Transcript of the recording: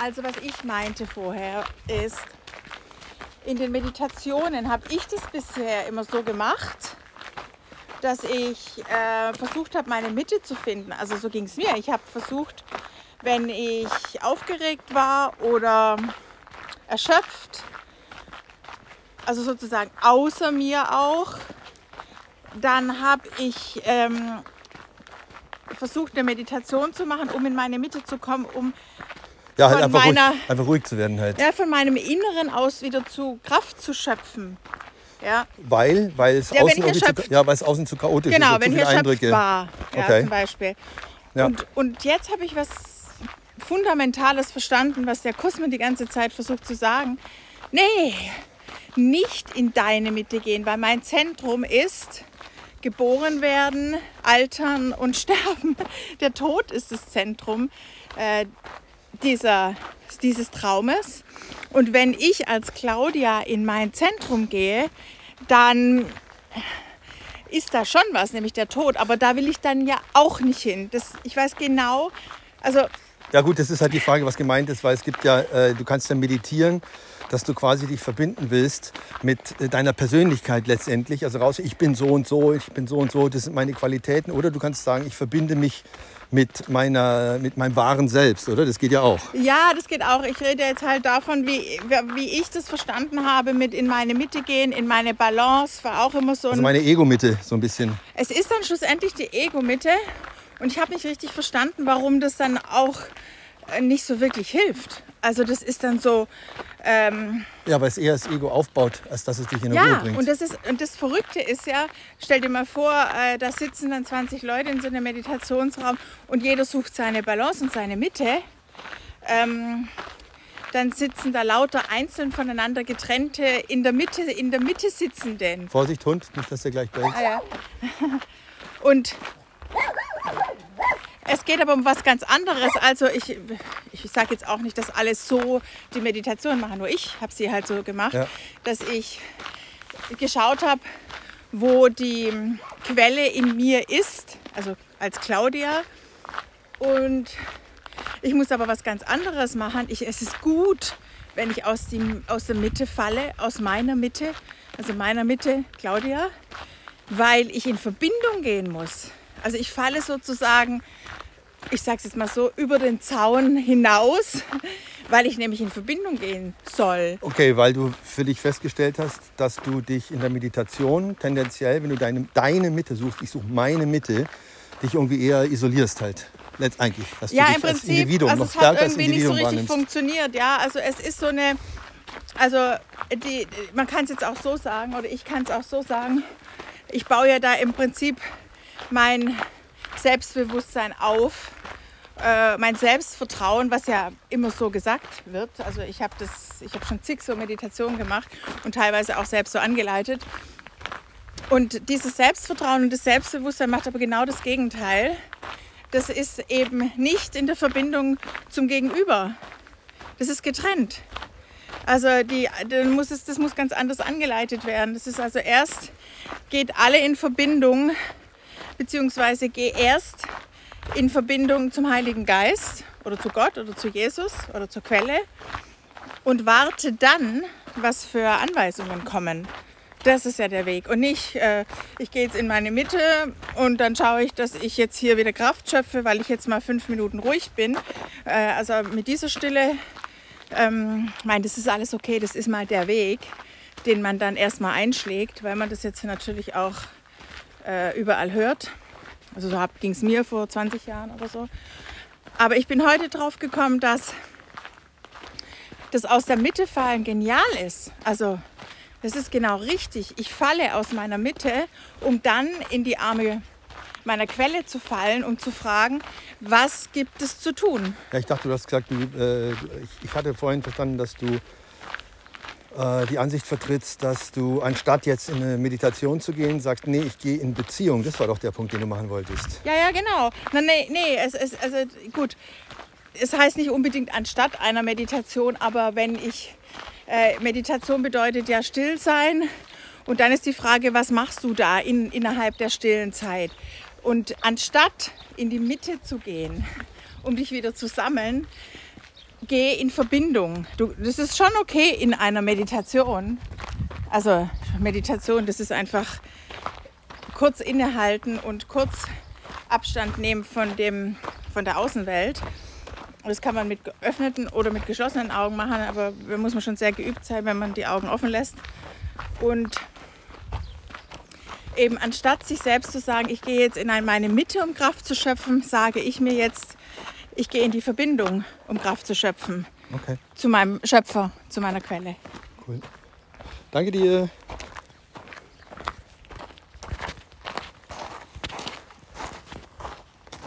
Also was ich meinte vorher ist, in den Meditationen habe ich das bisher immer so gemacht, dass ich äh, versucht habe, meine Mitte zu finden. Also so ging es mir. Ich habe versucht, wenn ich aufgeregt war oder erschöpft, also sozusagen außer mir auch, dann habe ich ähm, versucht, eine Meditation zu machen, um in meine Mitte zu kommen, um Ja, halt einfach, meiner- ruhig, einfach ruhig zu werden halt. ja, von meinem Inneren aus wieder zu Kraft zu schöpfen. Ja, Weil, weil es Ja, außen irgendwie zu, ja, weil es außen zu chaotisch ist. genau, wenn erschöpft Eindrücke. war, ja, Okay. zum Beispiel. Ja. Und, und jetzt habe ich was Fundamentales verstanden, was der Kosmos die ganze Zeit versucht zu sagen. Nee, nicht in deine Mitte gehen, weil mein Zentrum ist geboren werden, altern und sterben. Der Tod ist das Zentrum äh, dieser, dieses Traumes. Und wenn ich als Claudia in mein Zentrum gehe, dann ist da schon was, nämlich der Tod. Aber da will ich dann ja auch nicht hin. Das, ich weiß genau, also Ja gut, das ist halt die Frage, was gemeint ist, weil es gibt ja, äh, du kannst ja meditieren, dass du quasi dich verbinden willst mit äh, deiner Persönlichkeit letztendlich. Also raus, ich bin so und so, ich bin so und so, das sind meine Qualitäten. Oder du kannst sagen, ich verbinde mich mit, meiner, mit meinem wahren Selbst, oder? Das geht ja auch. Ja, das geht auch. Ich rede jetzt halt davon, wie, wie ich das verstanden habe mit in meine Mitte gehen, in meine Balance, war auch immer so. Also meine Ego-Mitte so ein bisschen. es ist dann schlussendlich die Ego-Mitte und ich habe nicht richtig verstanden, warum das dann auch nicht so wirklich hilft. Also das ist dann so... Ähm, Ja, weil es eher das Ego aufbaut, als dass es dich in Ruhe ja, bringt. und das, ist, und das Verrückte ist ja, stell dir mal vor, äh, da sitzen dann 20 Leute in so einem Meditationsraum und jeder sucht seine Balance und seine Mitte. Ähm, dann sitzen da lauter einzeln voneinander getrennte, in der Mitte, in der Mitte sitzenden. Vorsicht, Hund, nicht, dass der gleich bellt. Ah, ja. Und es geht aber um was ganz anderes. Also ich, ich sage jetzt auch nicht, dass alle so die Meditation machen, nur ich habe sie halt so gemacht, Ja. dass ich geschaut habe, wo die Quelle in mir ist, also als Claudia. Und ich muss aber was ganz anderes machen. Ich, es ist gut, wenn ich aus, dem, aus der Mitte falle, aus meiner Mitte, also meiner Mitte, Claudia, weil ich in Verbindung gehen muss. Also ich falle sozusagen, ich sage es jetzt mal so, über den Zaun hinaus, weil ich nämlich in Verbindung gehen soll. Okay, weil du für dich festgestellt hast, dass du dich in der Meditation tendenziell, wenn du deine, deine Mitte suchst, ich suche meine Mitte, dich irgendwie eher isolierst halt. Letztendlich. Dass Ja, du dich im als Prinzip, Individuum also noch es hat als irgendwie nicht so richtig wahrnimmst. funktioniert. Ja, also es ist so eine, also die, man kann es jetzt auch so sagen oder ich kann es auch so sagen. Ich baue ja da im Prinzip mein Selbstbewusstsein auf, äh, mein Selbstvertrauen, was ja immer so gesagt wird. Also ich habe das, ich habe schon zig so Meditationen gemacht und teilweise auch selbst so angeleitet. Und dieses Selbstvertrauen und das Selbstbewusstsein macht aber genau das Gegenteil. Das ist eben nicht in der Verbindung zum Gegenüber. Das ist getrennt. Also die, dann muss es, das muss ganz anders angeleitet werden. Das ist also erst, geht alle in Verbindung, beziehungsweise geh erst in Verbindung zum Heiligen Geist oder zu Gott oder zu Jesus oder zur Quelle und warte dann, was für Anweisungen kommen. Das ist ja der Weg. Und nicht, äh, ich gehe jetzt in meine Mitte und dann schaue ich, dass ich jetzt hier wieder Kraft schöpfe, weil ich jetzt mal fünf Minuten ruhig bin. Äh, also mit dieser Stille, ähm, ich meine, das ist alles okay, das ist mal der Weg, den man dann erstmal einschlägt, weil man das jetzt natürlich auch äh, überall hört. Also so ging es mir vor 20 Jahren oder so. Aber ich bin heute drauf gekommen, dass das aus der Mitte fallen genial ist. Also das ist genau richtig. Ich falle aus meiner Mitte, um dann in die Arme meiner Quelle zu fallen, um zu fragen, was gibt es zu tun? Ja, ich dachte, du hast gesagt, du, äh, ich, ich hatte vorhin verstanden, dass du äh, die Ansicht vertrittst, dass du anstatt jetzt in eine Meditation zu gehen, sagst, nee, ich gehe in Beziehung. Das war doch der Punkt, den du machen wolltest. Ja, ja, genau. Na, nee, nee, es, es, also gut. Es heißt nicht unbedingt anstatt einer Meditation, aber wenn ich, äh, Meditation bedeutet ja still sein. Und dann ist die Frage, was machst du da in, innerhalb der stillen Zeit? Und anstatt in die Mitte zu gehen, um dich wieder zu sammeln, gehe in Verbindung. Du, das ist schon okay in einer Meditation. Also Meditation, das ist einfach kurz innehalten und kurz Abstand nehmen von, dem, von der Außenwelt. Das kann man mit geöffneten oder mit geschlossenen Augen machen, aber da muss man schon sehr geübt sein, wenn man die Augen offen lässt. Und eben anstatt sich selbst zu sagen, ich gehe jetzt in meine Mitte, um Kraft zu schöpfen, sage ich mir jetzt, ich gehe in die Verbindung, um Kraft zu schöpfen. Okay. Zu meinem Schöpfer, zu meiner Quelle. Cool. Danke dir.